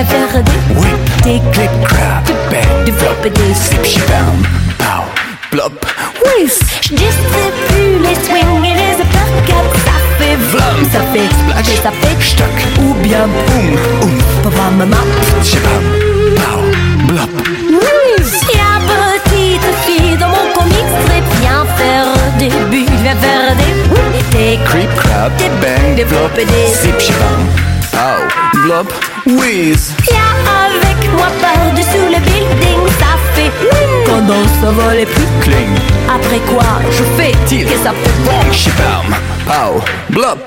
Début va faire des Oui, Des click, crap, bang, développer des zip, shabam, pow, blop, whiz Je distribue les swings et les uppercuts. Ça fait vlom, ça fait splash. Et ça fait stuck, Ou bien boom, oom, papa maman shabam, pow, blop, whiz Viens petite fille dans mon comics strip Viens faire au début va faire des Des creep, crab, Des bang, développer des zip, shabam, pow, blop, whiz, Viens avec moi par-dessous le building, ça fait Quand on s'envole et plus cling, Après quoi, je fais Tire. que ça fait bon. Shabam, pow, blop,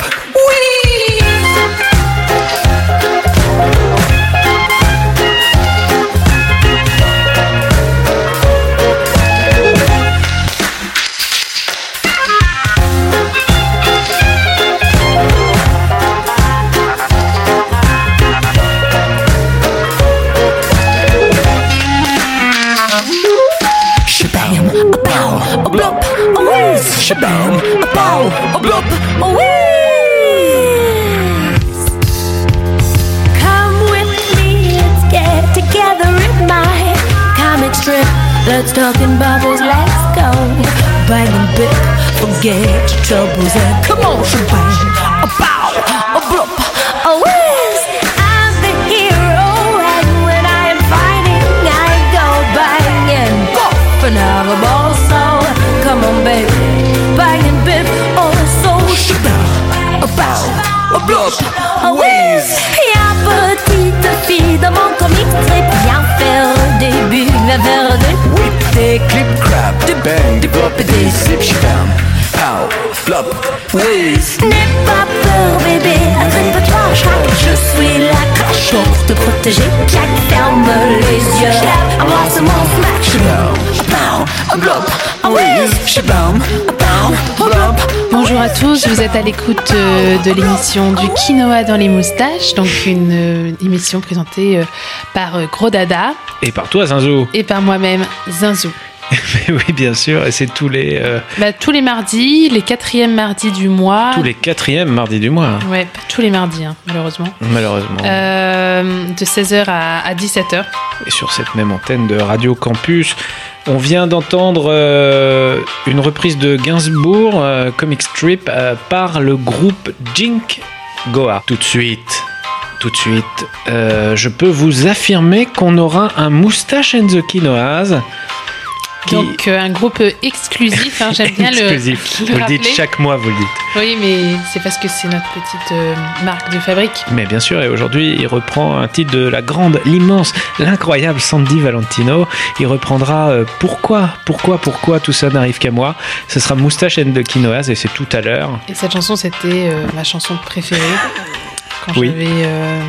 des zip, shabam, pow, blop, whiz, N'aie pas peur bébé, accroche-toi, craque Je suis la crache pour te protéger Jack, ferme les yeux. Embrasse mon smack. Shabam, pow, blop, whiz, shabam, pow, blop, Bonjour à tous, vous êtes à l'écoute euh, de l'émission du Quinoa dans les moustaches, donc une euh, émission présentée euh, par Gros Dada. Et par toi, Zinzou. Et par moi-même, Zinzou. Oui, bien sûr, et c'est tous les, euh, Bah, tous les mardis, les quatrièmes mardis du mois. tous les quatrièmes mardis du mois, hein, Ouais, pas tous les mardis, hein, malheureusement. malheureusement. Euh, de 16h à, à 17h. Et sur cette même antenne de Radio Campus, on vient d'entendre euh, une reprise de Gainsbourg, euh, comic strip, euh, par le groupe Jink Goa. Tout de suite, tout de suite, je peux vous affirmer qu'on aura un Moustache and the Quinoas. Qui- Donc, euh, un groupe exclusif, hein, j'aime bien le. exclusif. le vous le dites chaque mois, vous le dites. Oui, mais c'est parce que c'est notre petite euh, marque de fabrique. Mais bien sûr, et aujourd'hui, il reprend un titre de la grande, l'immense, l'incroyable Sandy Valentino. Il reprendra euh, Pourquoi, pourquoi, pourquoi tout ça n'arrive qu'à moi? Ce sera Moustache and the Quinoas et c'est tout à l'heure. Et cette chanson, c'était euh, ma chanson préférée quand Oui. j'avais euh,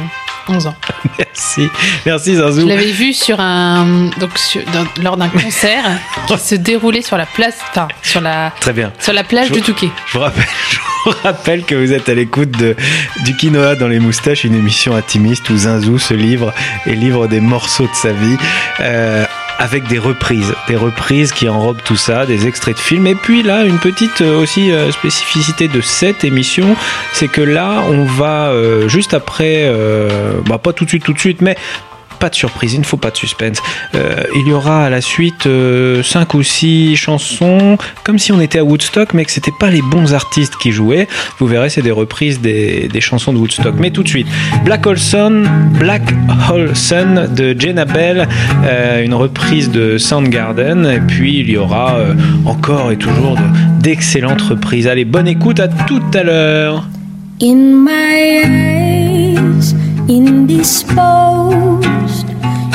11 ans. Merci, merci Je Zazou. l'avais vue sur un, donc sur- dans- lors d'un concert qui se déroulait sur la place, enfin sur la Très bien. sur la plage Je- du Touquet. Je vous rappelle, je vous rappelle que vous êtes à l'écoute de, du Quinoa dans les moustaches, une émission intimiste où Zinzou se livre et livre des morceaux de sa vie. euh, avec des reprises, des reprises qui enrobent tout ça, des extraits de films. Et puis là, une petite euh, aussi euh, spécificité de cette émission, c'est que là, on va euh, juste après, bah pas tout de suite, tout de suite, mais pas de surprise, il ne faut pas de suspense. Euh, il y aura à la suite 5 ou 6 chansons, comme si on était à Woodstock, mais que c'était pas les bons artistes qui jouaient. Vous verrez, c'est des reprises des, chansons de Woodstock. Mais tout de suite, Black Hole Sun, Black Hole Sun de Jenna Bell, euh, une reprise de Soundgarden, et puis il y aura euh, encore et toujours de- d'excellentes reprises. Allez, bonne écoute, à tout à l'heure.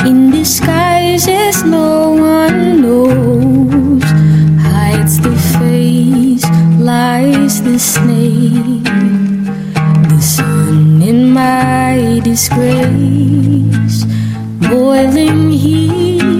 In disguises no one knows, hides the face, lies the snake, the sun in my disgrace, boiling heat,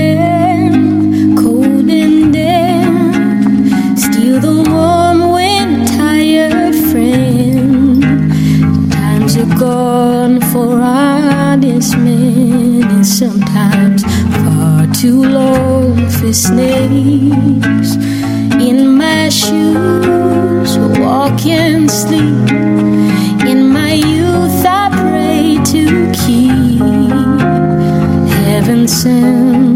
snakes. In my shoes, walk and sleep. In my youth, I pray to keep heaven send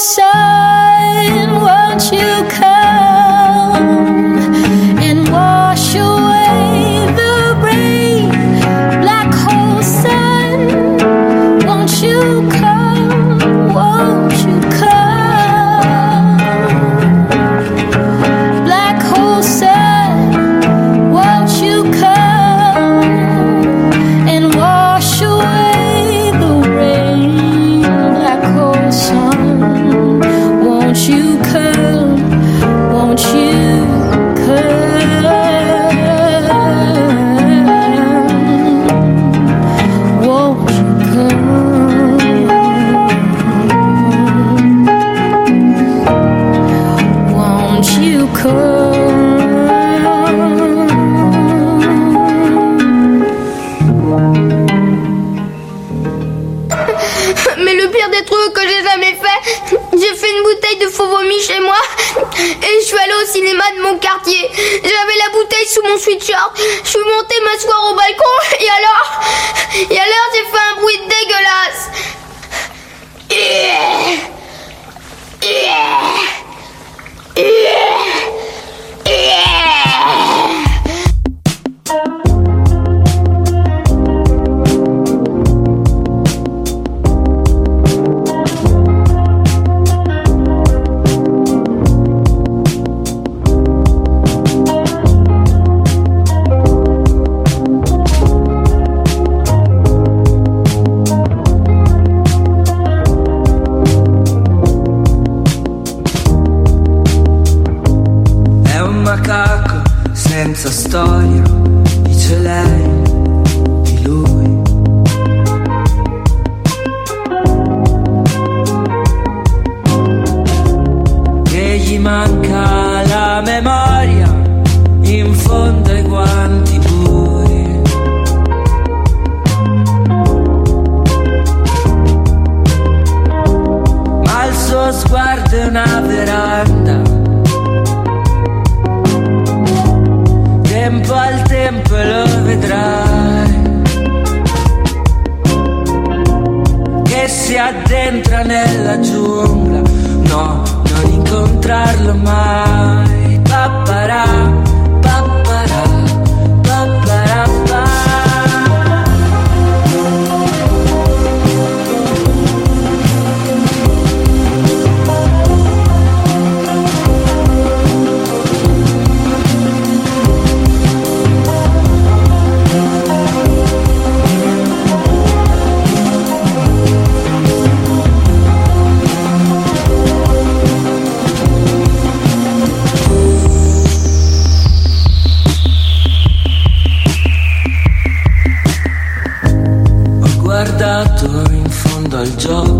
so guardato in fondo al gioco.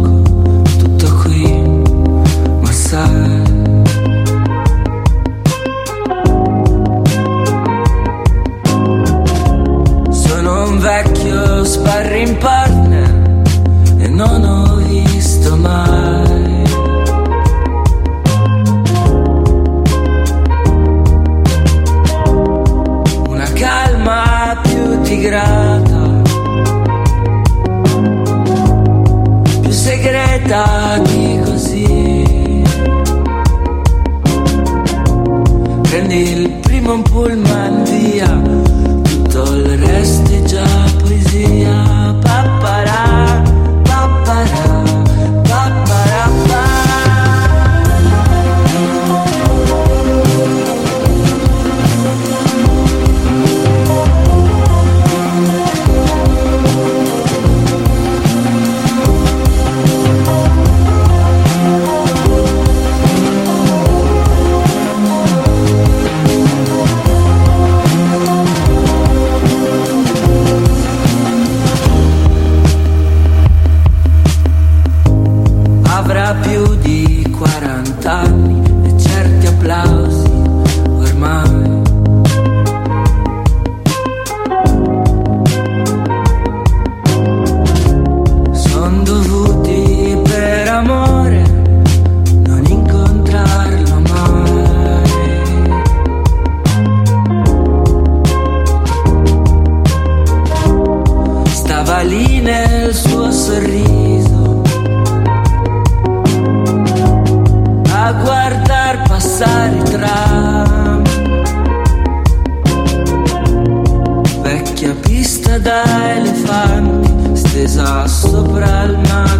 dai le fanti stesa sopra il mare.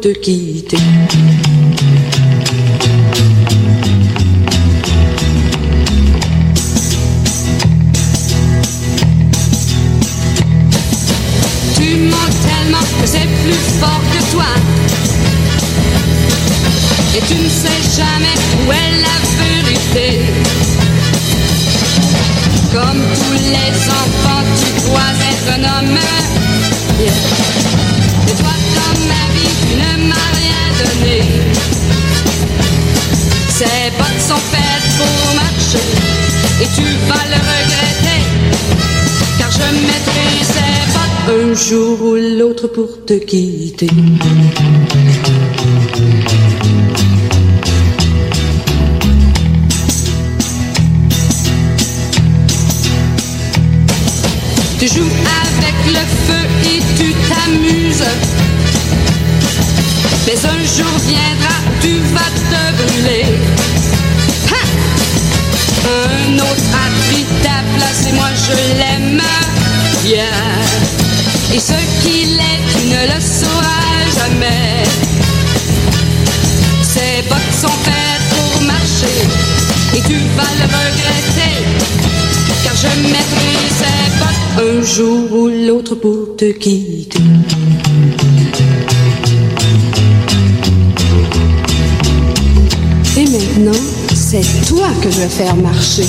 n'importe qui Ces bottes sont faites pour marcher et tu vas le regretter. Car je mettrai ces bottes un jour ou l'autre pour te quitter. Tu joues avec le feu et tu t'amuses. Mais Et ce qu'il est, tu ne le sauras jamais. Ses bottes sont faites pour marcher et tu vas le regretter. Car je mettrai ses bottes un jour ou l'autre pour te quitter. Et maintenant, c'est toi que je vais faire marcher.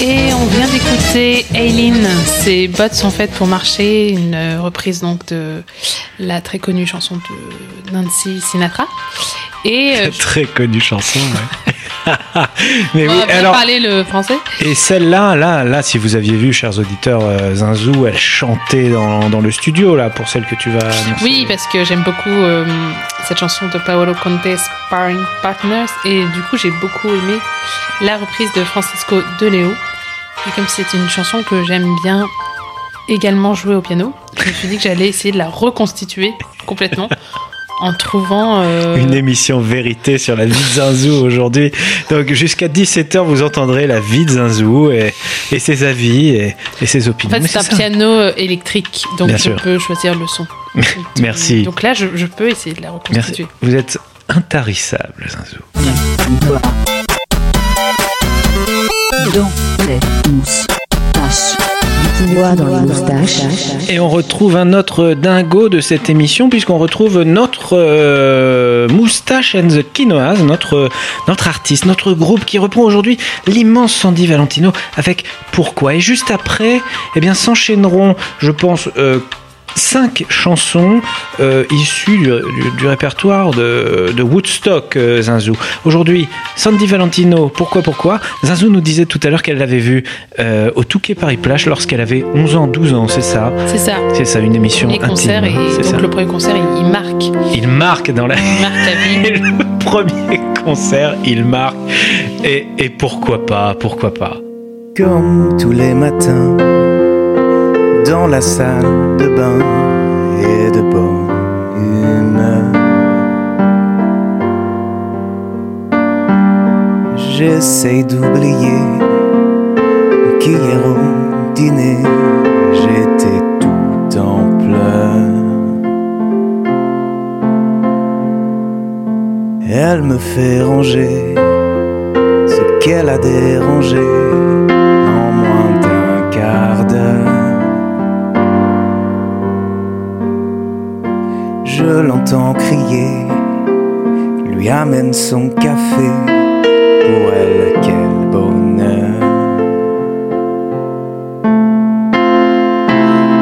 Et on vient d'écouter Aileen, ses bottes sont faites pour marcher, une reprise donc de la très connue chanson de Nancy Sinatra. Et euh, Très connue chanson. ouais. Mais oui, bien alors, parler le français. et celle-là, là, là, si vous aviez vu, chers auditeurs, euh, Zinzou, elle chantait dans, dans le studio, là, pour celle que tu vas annoncer. Oui, parce que j'aime beaucoup euh, cette chanson de Paolo Conte, Sparring Partners, et du coup j'ai beaucoup aimé la reprise de Francisco De Leo. Et comme c'est une chanson que j'aime bien également jouer au piano, je me suis dit que j'allais essayer de la reconstituer complètement en trouvant euh, Une émission vérité sur la vie de Zinzou aujourd'hui. Donc jusqu'à 17h, vous entendrez la vie de Zinzou et, et ses avis et, et ses En opinions. fait, Mais c'est un ça. piano euh, électrique, donc Bien je sûr. peux choisir le son. Merci. Donc là, je, je peux essayer de la Merci. reconstituer. Vous êtes intarissable, Zinzou. Dans les. Du quinoa dans les moustaches. Et on retrouve un autre dingo de cette émission puisqu'on retrouve notre euh, Moustache and the Quinoas, notre, notre artiste, notre groupe qui reprend aujourd'hui l'immense Sandy Valentino avec Pourquoi. Et juste après, eh bien, s'enchaîneront, je pense, euh, cinq chansons euh, issues du, du- du répertoire de, de Woodstock, euh, Zinzou. Aujourd'hui, Sandy Valentino, pourquoi, pourquoi? Zinzou nous disait tout à l'heure qu'elle l'avait vue euh, au Touquet Paris Plage lorsqu'elle avait 11 ans, 12 ans, c'est ça? C'est ça. C'est ça, une émission Les concerts, intime. et c'est donc ça. le premier concert, il, il marque. Il marque dans la... Il marque la vie. le premier concert, il marque. Et, et pourquoi pas, pourquoi pas? Comme tous les matins, dans la salle de bain et de bonne humeur. J'essaye d'oublier qu'hier au dîner, j'étais tout en pleurs. Elle me fait ranger ce qu'elle a dérangé Je l'entends crier, lui amène son café. Pour elle, quel bonheur.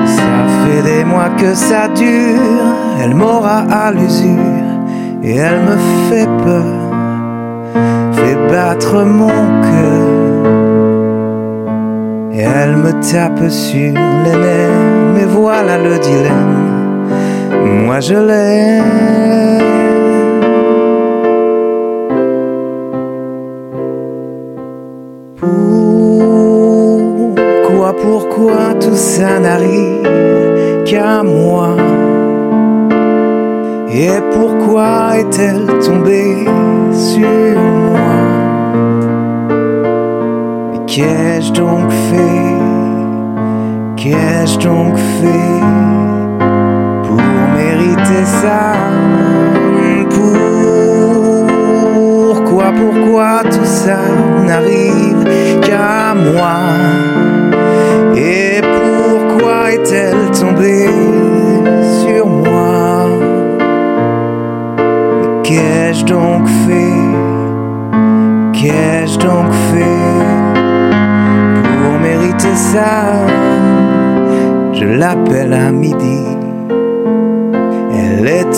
Ça fait des mois que ça dure, elle m'aura à l'usure et elle me fait peur fait battre mon cœur. Et elle me tape sur les nerfs, mais voilà le dilemme. Moi je l'aime. Pourquoi, pourquoi tout ça n'arrive qu'à moi? Et pourquoi est-elle tombée sur moi? Qu'ai-je donc fait? Qu'ai-je donc fait? Ça. Pourquoi, pourquoi tout ça n'arrive qu'à moi? Et pourquoi est-elle tombée sur moi? Qu'ai-je donc fait? Qu'ai-je donc fait Pour mériter ça? Je l'appelle à midi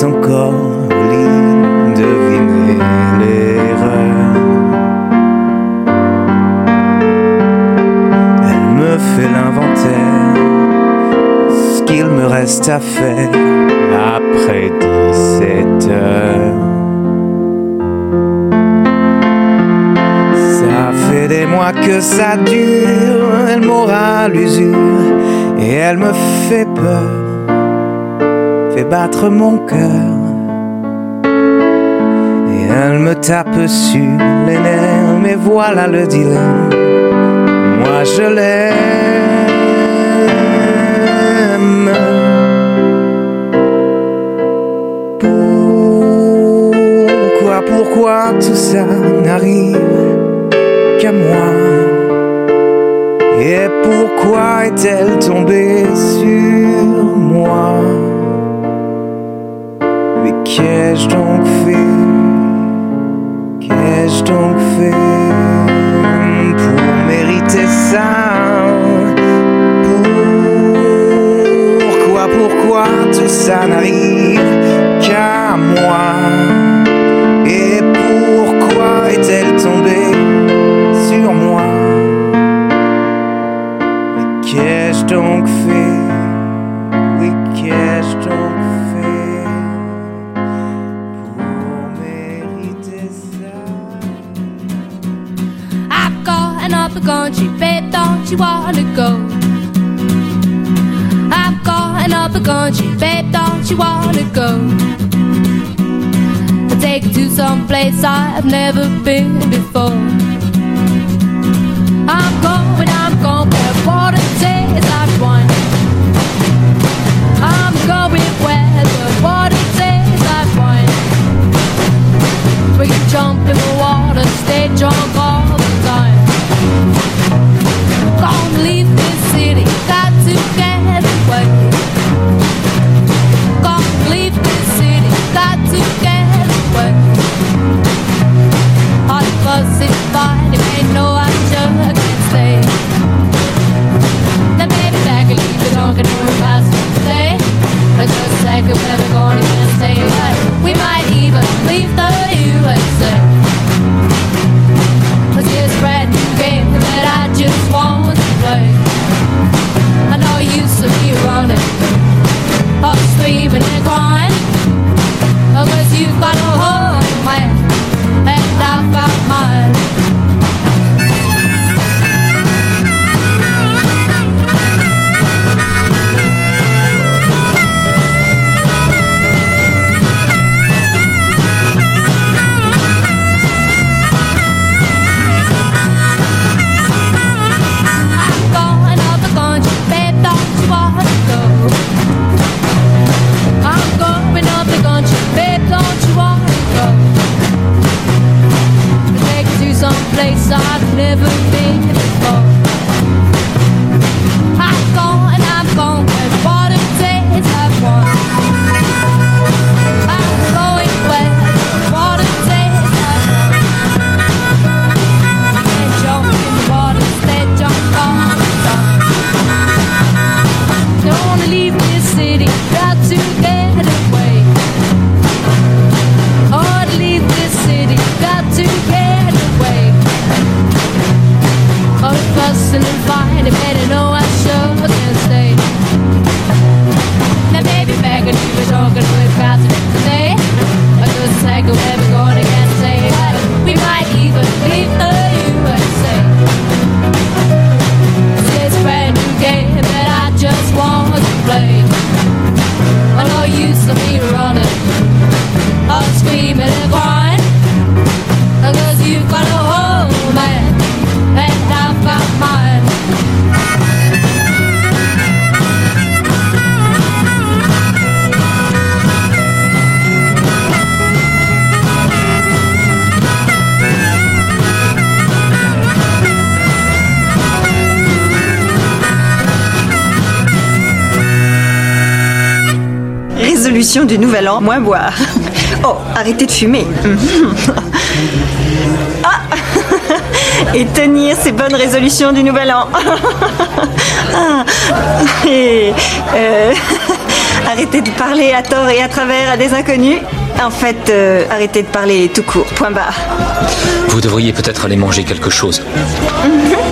Encore au lit Devinez l'erreur Elle me fait l'inventaire Ce qu'il me reste à faire Après 17 heures. Ça fait des mois que ça dure, elle m'aura l'usure et elle me fait peur, fait battre mon cœur. Et elle me tape sur les nerfs, mais voilà le dilemme. Moi je l'aime. Pourquoi, pourquoi tout ça n'arrive qu'à moi? Et pourquoi est-elle tombée sur moi? Qu'ai-je donc fait? Qu'ai-je donc fait pour mériter ça? Pourquoi, pourquoi tout ça n'arrive qu'à moi? Et pourquoi est-elle tombée? you wanna go? I've got another a country, babe, don't you wanna go? I'll take you to some place I've never been before. you ain't no du nouvel an, moins boire. Oh, arrêtez de fumer. Ah Et tenir ces bonnes résolutions du nouvel an. Ah. Et euh, arrêter de parler à tort et à travers à des inconnus. En fait, euh, arrêtez de parler tout court, point barre. Vous devriez peut-être aller manger quelque chose. Mhm.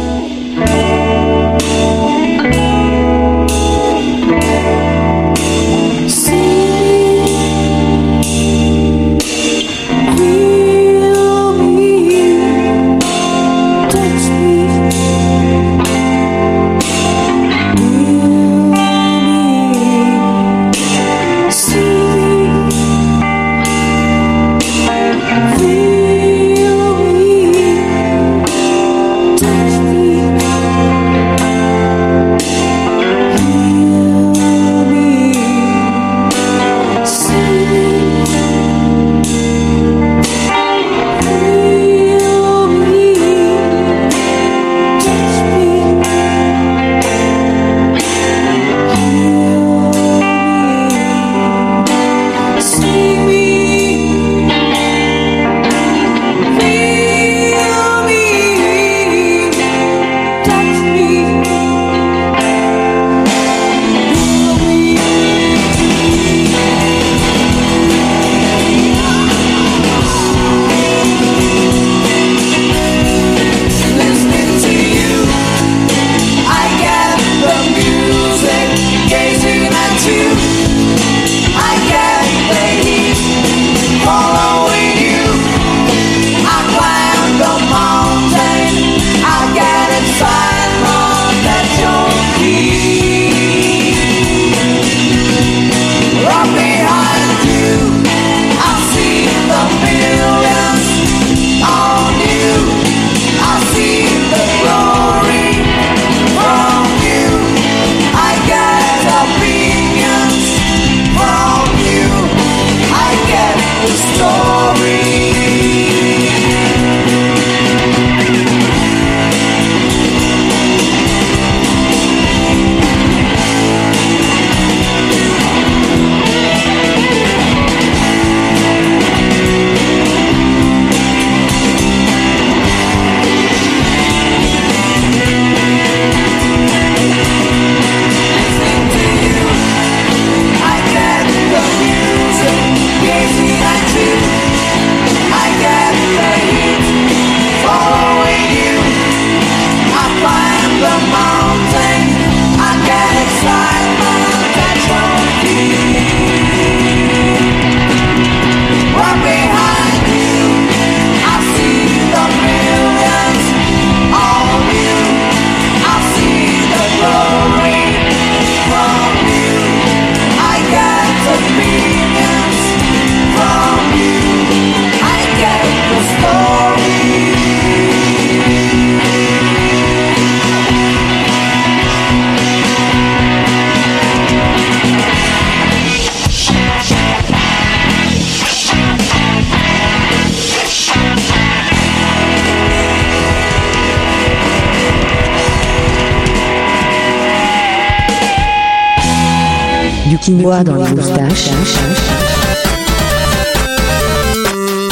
Quinoa dans les moustaches.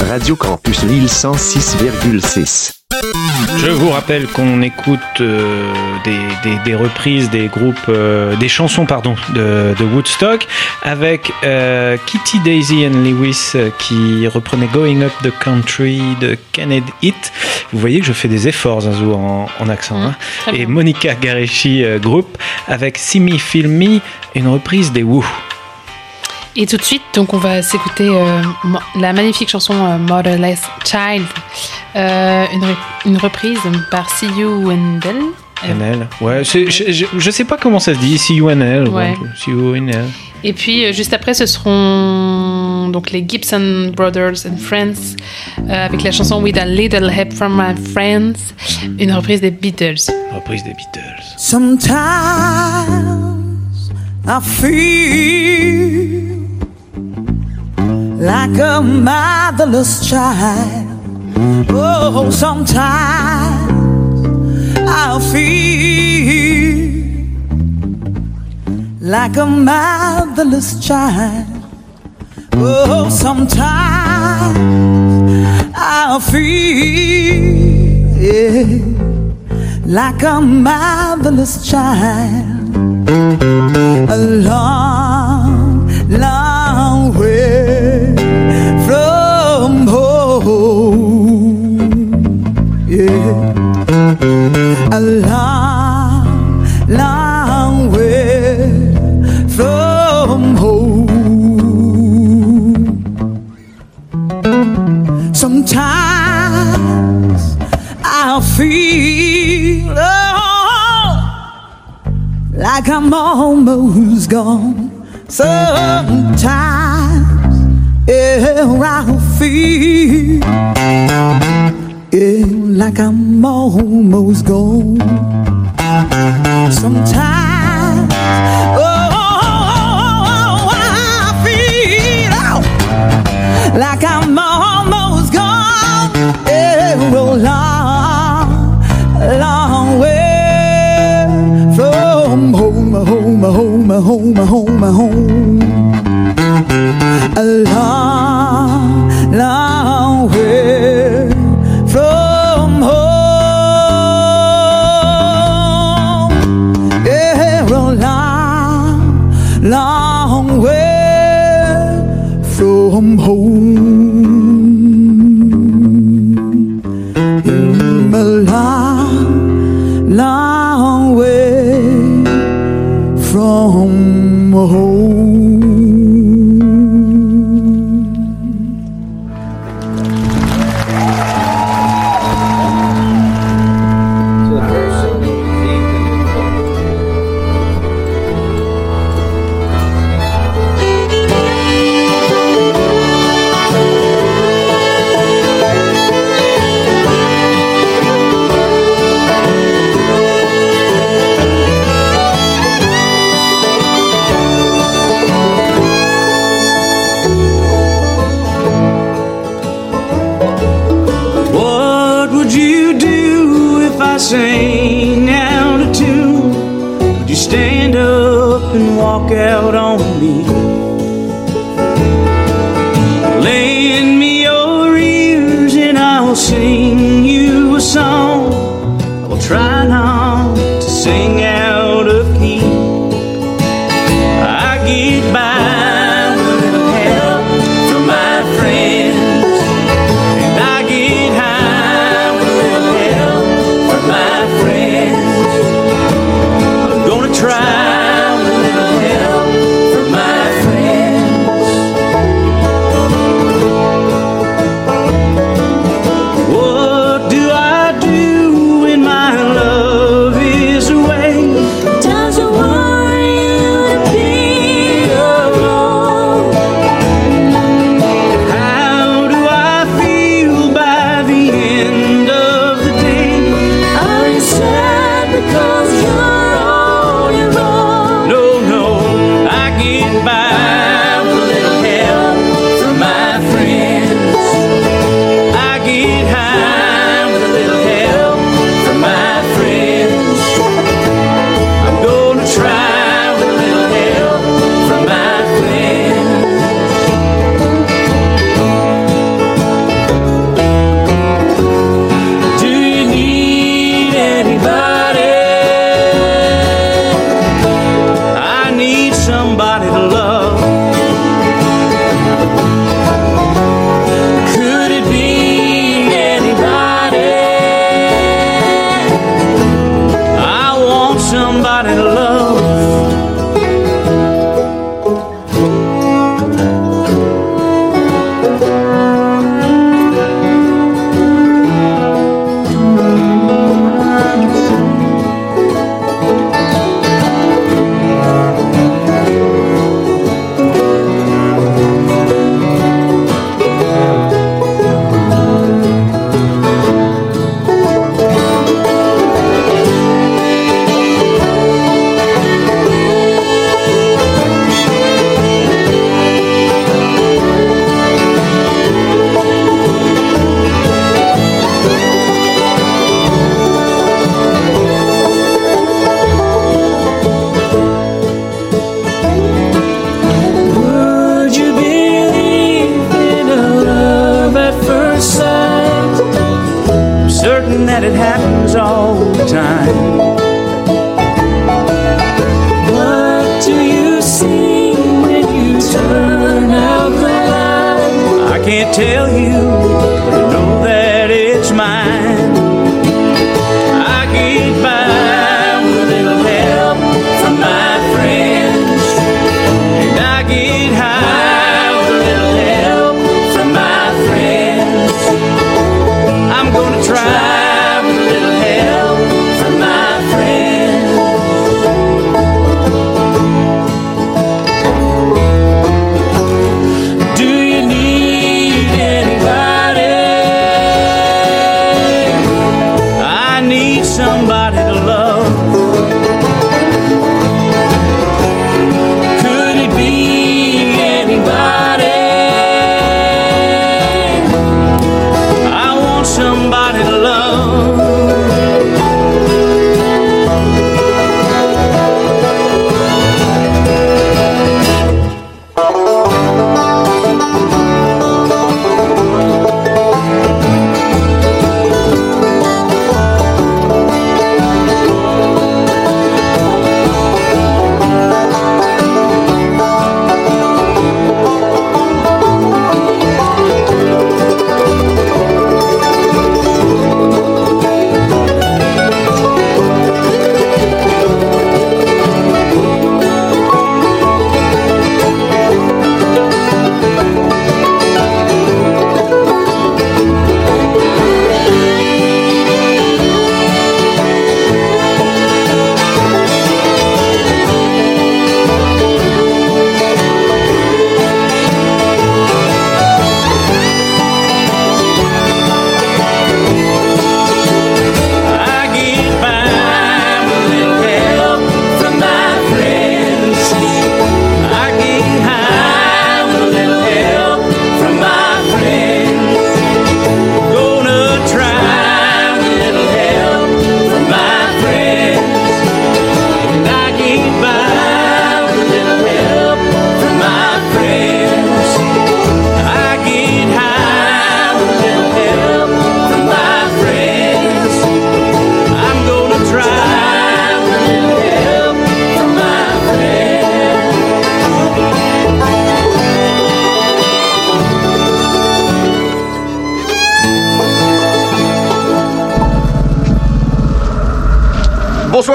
Radio Campus Lille 106,6. Je vous rappelle qu'on écoute euh, des, des- des reprises des groupes, euh, des chansons pardon, de, de Woodstock avec euh, Kitty Daisy and Lewis qui reprenait Going Up the Country de Kenneth Hit. Vous voyez que je fais des efforts, Zazou, en, en accent. hein. très Et. Monica Garechi euh, Group avec See Me Feel Me, une reprise des Who. Et tout de suite, donc on va s'écouter euh, la magnifique chanson euh, Motherless Child, Euh, une, re- une reprise par See You Wendell. NL. Ouais, je, je, je sais pas comment ça se dit, See You NL. Ouais. See You NL. Et puis euh, juste après, ce seront donc les Gibson Brothers and Friends euh, avec la chanson With a Little Help from My Friends, une reprise des Beatles. Reprise des Beatles. Sometimes I feel like a motherless child. Oh, sometimes I feel like a motherless child. Oh, sometimes I feel yeah, like a motherless child. A long, long way A long, long way from home. Sometimes I feel oh, like I'm almost gone. Sometimes, yeah, I feel like I'm almost gone. Sometimes, oh, I feel oh, like I'm almost gone. Yeah, a long, long way from home, home, home, home, home, home. A long, long way from home.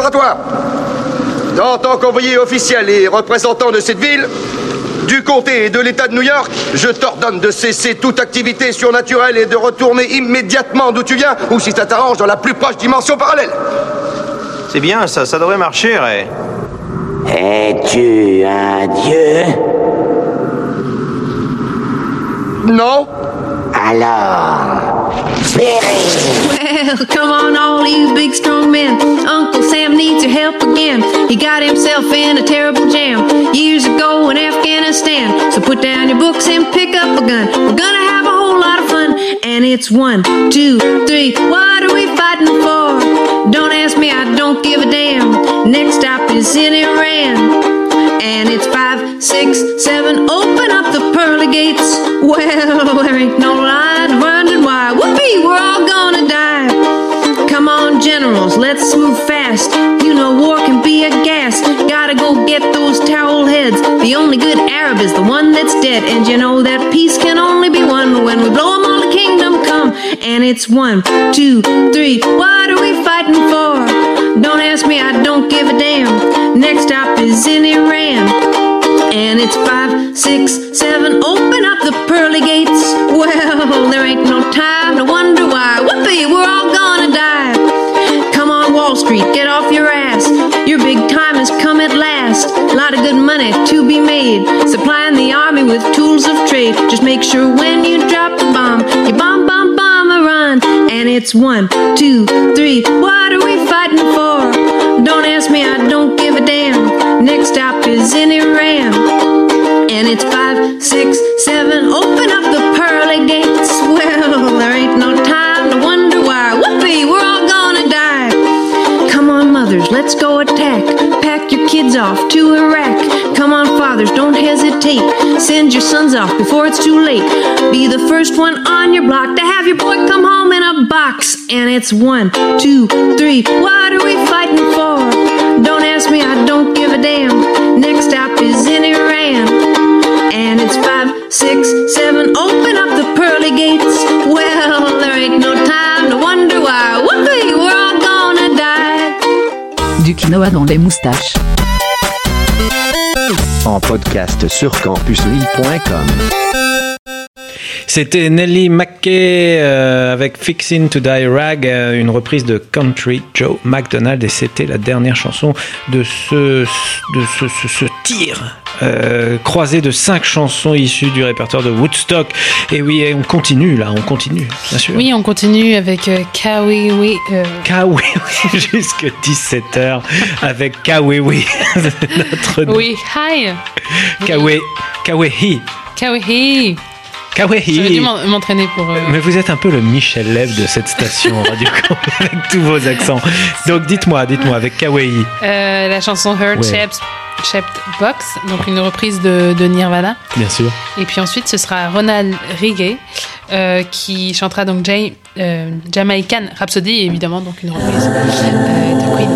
Bonsoir à toi. En tant qu'envoyé officiel et représentant de cette ville, du comté et de l'État de New York, je t'ordonne de cesser toute activité surnaturelle et de retourner immédiatement d'où tu viens, ou si ça t'arrange, dans la plus proche dimension parallèle. C'est bien ça, ça devrait marcher, Ray. Es-tu un dieu? Non. Alors, Well, come on, all you big men. Uncle Sam needs your help again. He got himself in a terrible jam years ago in Afghanistan. So put down your books and pick up a gun. We're gonna have a whole lot of fun. And it's one, two, three. What are we fighting for? Don't ask me, I don't give a damn. Next stop is in Iran. And it's five, six, seven. Open up the pearly gates. Well, there ain't no light wondering why. Whoopee, we're all gonna die. On, generals, let's move fast. You know war can be a gas. Gotta go get those towel heads. The only good Arab is the one that's dead. And you know that peace can only be won when we blow 'em all the kingdom come. And it's one, two, three. What are we fighting for? Don't ask me, I don't give a damn. Next stop is in Iran. And it's five, six, seven. Open up the pearly gates. Well, there ain't no time to wonder why. Whoopee, we're all gonna Street, get off your ass. Your big time has come at last. A lot of good money to be made. Supplying the army with tools of trade. Just make sure when you drop the bomb, you bomb, bomb, bomb a run. And it's one, two, three. What are we fighting for? Don't ask me, I don't give a damn. Next stop is in Iran. And it's five, six, seven. Open up the Kids off to Iraq. Come on, fathers, don't hesitate. Send your sons off before it's too late. Be the first one on your block to have your boy come home in a box. And it's one, two, three. What are we fighting for? Don't ask me, I don't give a damn. Next stop is in Iran. And it's five, six, seven. Open up the pearly gates. Well, there ain't no time to wonder why. Whoopee, we're all gonna die. Du quinoa dans les moustaches. En podcast sur campuslille.com. C'était Nelly McKay euh, avec Fixin' to Die Rag, euh, une reprise de Country Joe McDonald, et c'était la dernière chanson de ce, de ce, ce- ce tir euh, croisé de cinq chansons issues du répertoire de Woodstock. Et oui, et on continue là, on continue, bien sûr. Oui, on continue avec Kawiwi. euh, Kawiwi jusqu'à 17h avec Kawiwi, notre oui, hi. Kawe, Kawehi. Kawehi. J'aurais dû m'en- m'entraîner pour. euh, Mais vous êtes un peu le Michel Lève de cette station Radio avec tous vos accents. Donc dites-moi, dites-moi avec Kawaii. euh, la chanson Her Ouais. Shaped, Shaped Box, donc une reprise de, de Nirvana. Bien sûr. Et puis ensuite, ce sera Ronald Reggae euh, qui chantera donc Jay, Jamaican Rhapsody, évidemment donc une reprise de Queen.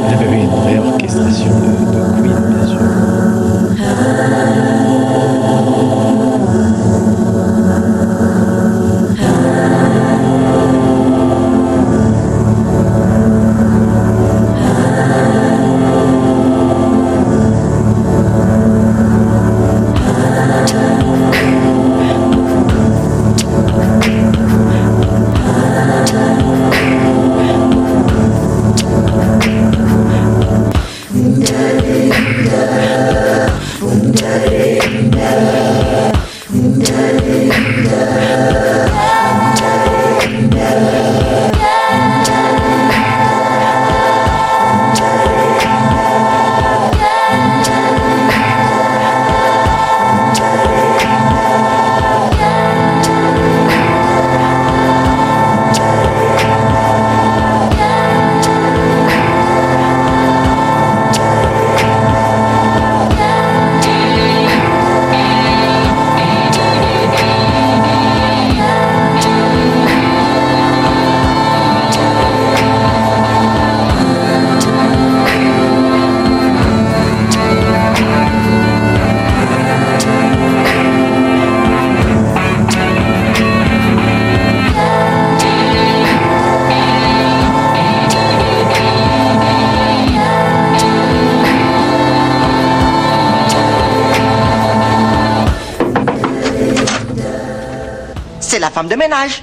Ménage.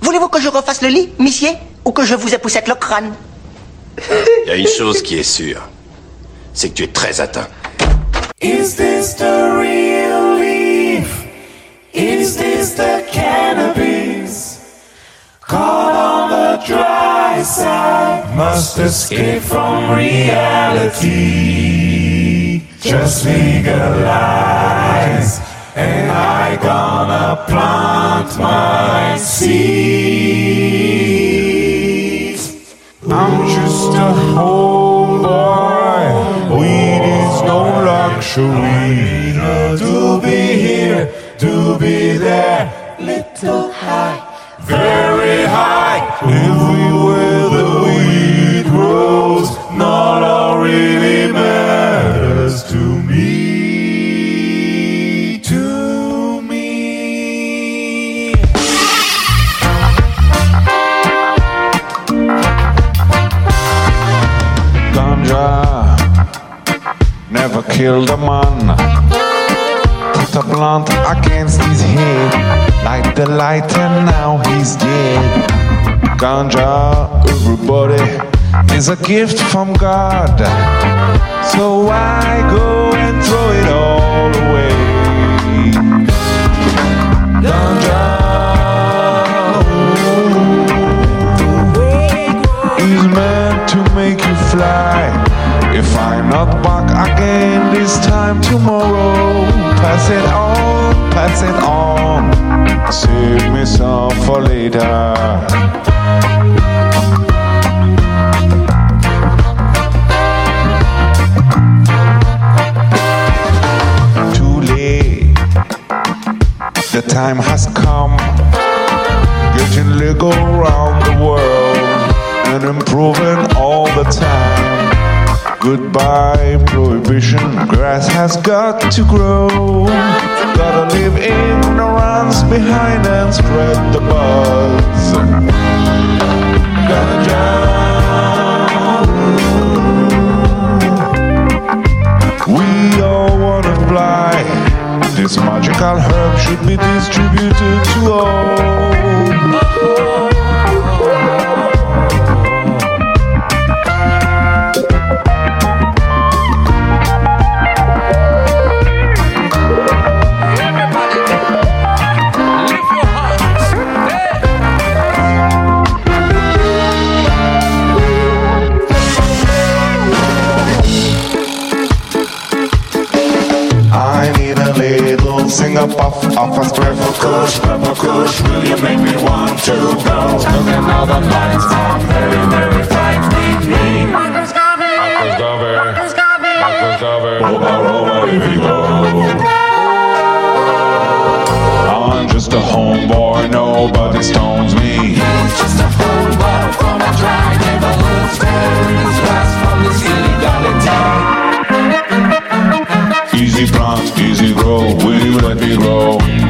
Voulez-vous que je refasse le lit, monsieur Ou que je vous époussette le crâne? Il y a une chose qui est sûre, c'est que tu es très atteint. Is this the real leaf? Is this the cannabis? Caught on the dry side, must escape from reality. Just legalize, and I gonna plant my seeds. I'm just a homeboy. Weed is no luxury. To be here, to be there. Little high, very killed a man. Put a blunt against his head, light the light, and now he's dead. Ganja, everybody, is a gift from God. So why go and throw it all away? Ganja is meant to make you fly. If I'm not back again this time tomorrow, pass it on, pass it on. Save me some for later. Too late. The time has come. Getting legal around the world and improving all the time. Goodbye, prohibition. Grass has got to grow. Gotta leave ignorance behind and spread the buzz. Ganja. We all wanna fly. This magical herb should be distributed to all. Little singer puff of a square for kush, purple kush. Will you make me want to go? Look at all the lights are very, very frightening me. Marcus Garvey, Marcus Garvey, Marcus Garvey, Marcus Garvey. Over, over, if you go. I'm just a homeboy, nobody stones me. He's just a homeboy from a dry neighborhood, Easy plant, easy grow, will you let me grow?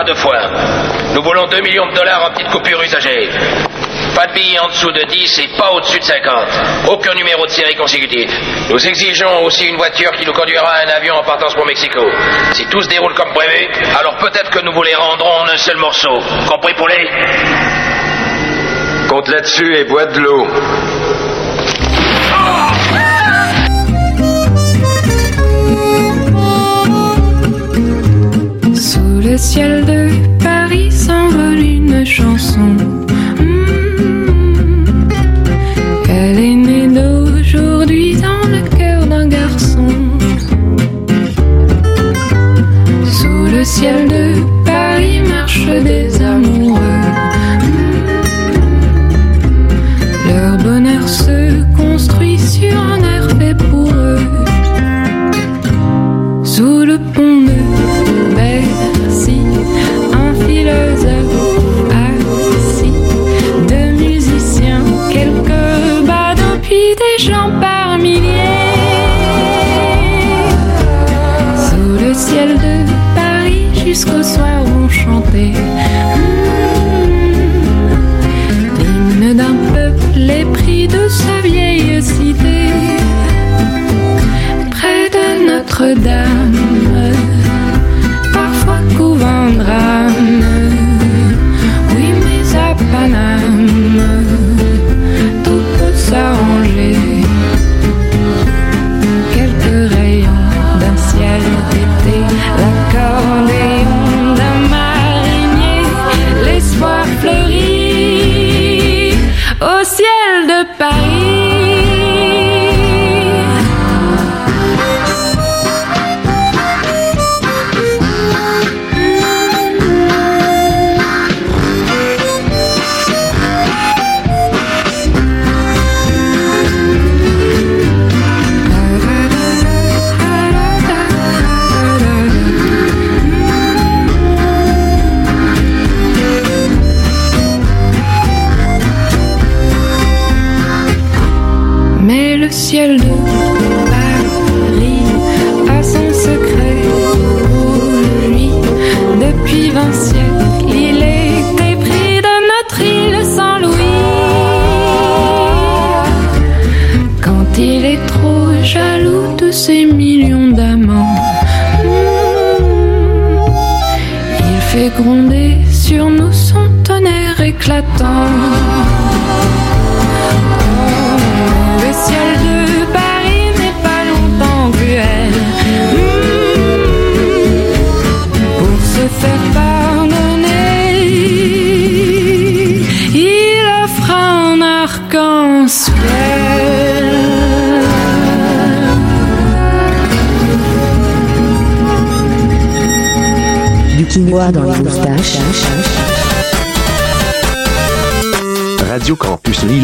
Pas deux fois. Nous voulons 2 millions de dollars en petites coupures usagées. Pas de billets en dessous de 10 et pas au-dessus de 50. Aucun numéro de série consécutif. Nous exigeons aussi une voiture qui nous conduira à un avion en partance pour Mexico. Si tout se déroule comme prévu, alors peut-être que nous vous les rendrons en un seul morceau. Compris, poulet Compte là-dessus et bois de l'eau. Ciel de Paris s'envole une chanson. Hmm. Elle est née d'aujourd'hui dans le cœur d'un garçon. Sous le ciel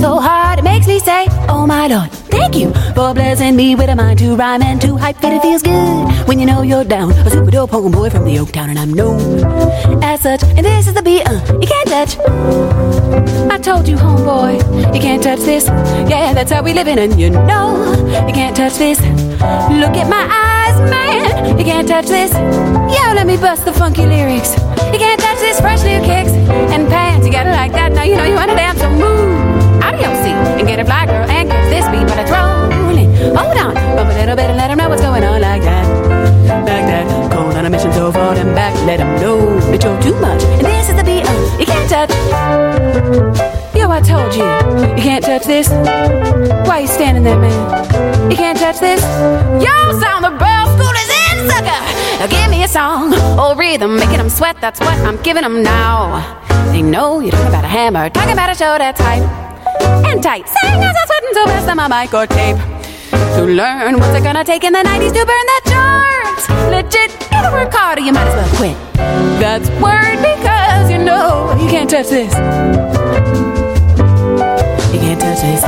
so hard it makes me say, Oh my lord, thank you for blessing me with a mind to rhyme and to hype. But it feels good when you know you're down. A super dope homeboy from the Oak Town, and I'm known as such. And this is the beat, uh, you can't touch. I told you, homeboy, you can't touch this. Yeah, that's how we living, and you know you can't touch this. Look at my eyes, man, you can't touch this. Yo, let me bust the funky lyrics. You can't touch this fresh new kicks and pants. You got it like that. Now you know you wanna dance, so move fly girl and catch this beat, but it's rolling. Hold on, bump a little bit and let 'em know what's going on like that, like that. Cold on a mission, so far and back. Let 'em know that you're too much. And this is the beat. Uh, you can't touch. Yo, I told you, you can't touch this. Why you standing there, man? You can't touch this. Yo, sound the bell, school is in, sucker. Now give me a song or rhythm, making them sweat. That's what I'm giving them now. They know you're talking about a hammer, talking about a show that's hype and tight. Saying as I'm sweating so fast on my mic or tape. To learn what's it gonna take in the 90s to burn the charts. Legit, gotta work harder, you might as well quit. That's word because you know you can't touch this. You can't touch this.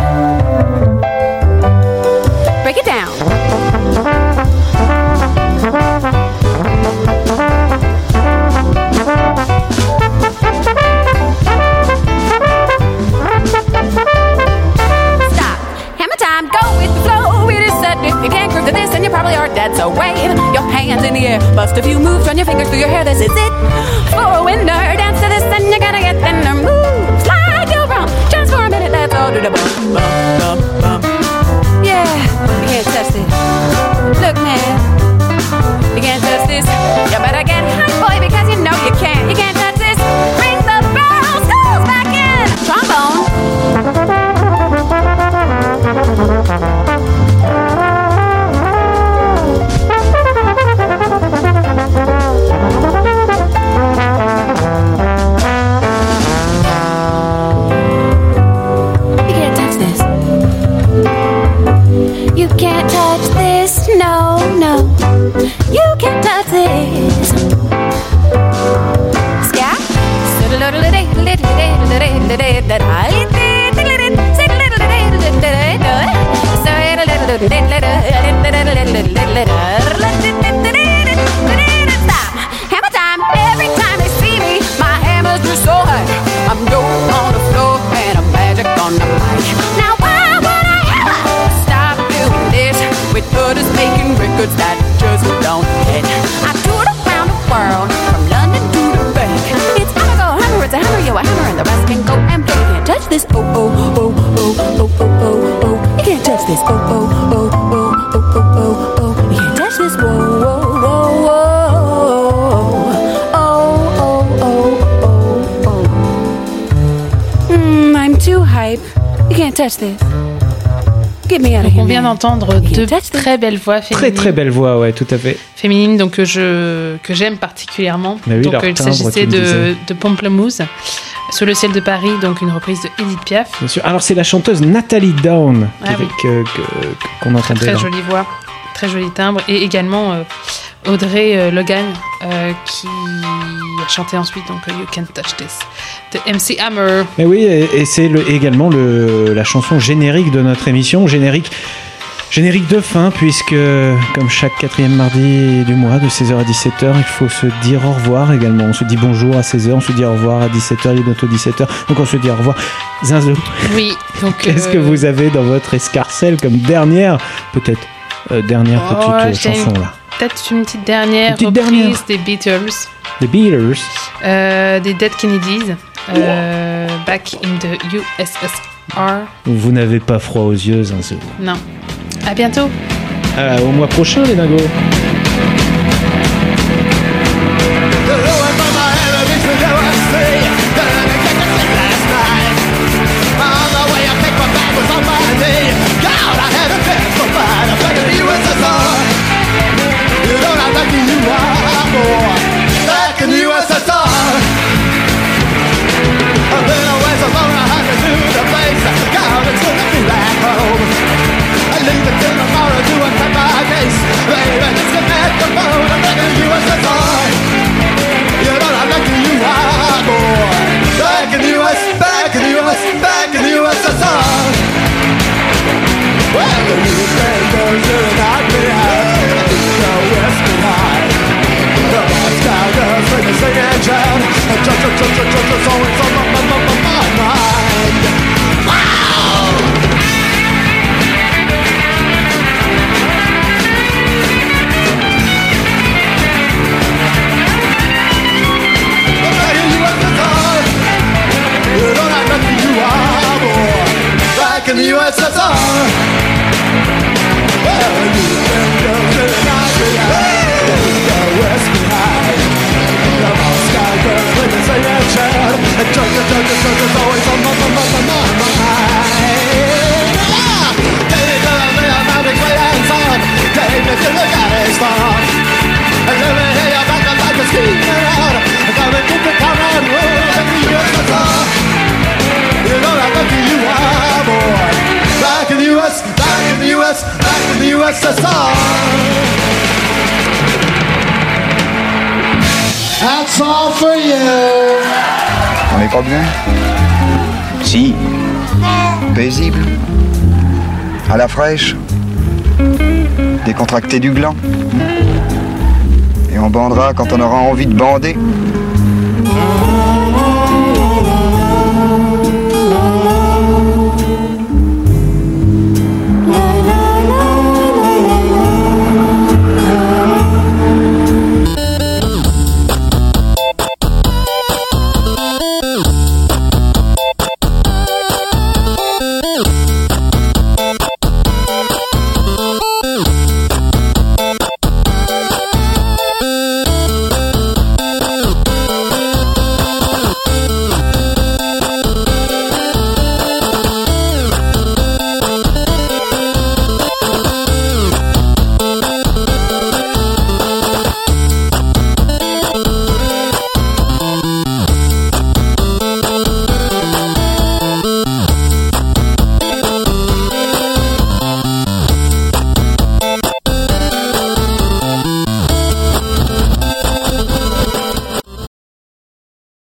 Break it down. your dead, so wave your hands in the air. Bust a few moves, run your fingers through your hair. This is it for a winner. Dance to this, and you're gonna get thinner. Move, slide your rump, just for a minute. Let's all do the bump, bump, bump, bump. Yeah, you can't. D'entendre deux très belles voix Très féminines. très belle voix, ouais, tout à fait. féminines donc que je que j'aime particulièrement. Oui, donc leur euh, il s'agissait de, de Pamplemousse sur le ciel de Paris, donc une reprise de Edith Piaf. Bien sûr. Alors c'est la chanteuse Nathalie Down Ah qui- oui. que- que- qu'on entendait. Très là. jolie voix, très joli timbre et également euh, Audrey euh, Logan euh, qui a chanté ensuite donc euh, You Can't Touch This de MC Hammer. Mais oui, et, et c'est le- également le, la chanson générique de notre émission, générique, générique de fin, puisque comme chaque quatrième mardi du mois, de 16h à 17h, il faut se dire au revoir également. On se dit bonjour à 16h, on se dit au revoir à 17h, il est bientôt 17h, donc on se dit au revoir. Zinzo, Oui, donc qu'est-ce euh, que vous avez dans votre escarcelle comme dernière, peut-être, euh, dernière oh, petite euh, chanson là? Peut-être une petite dernière Une petite reprise dernière. des Beatles, The Beatles. euh, des Dead Kennedys, euh, Back in the USSR. Vous n'avez pas froid aux yeux, Zinzo. Non. À bientôt. Euh, au mois prochain, les dingos. Always on my, my, my, my mind. Wow! You don't have nothing you are. Back in the USSR. Si. Paisible. À la fraîche. Décontracté du gland. Et on bandera quand on aura envie de bander.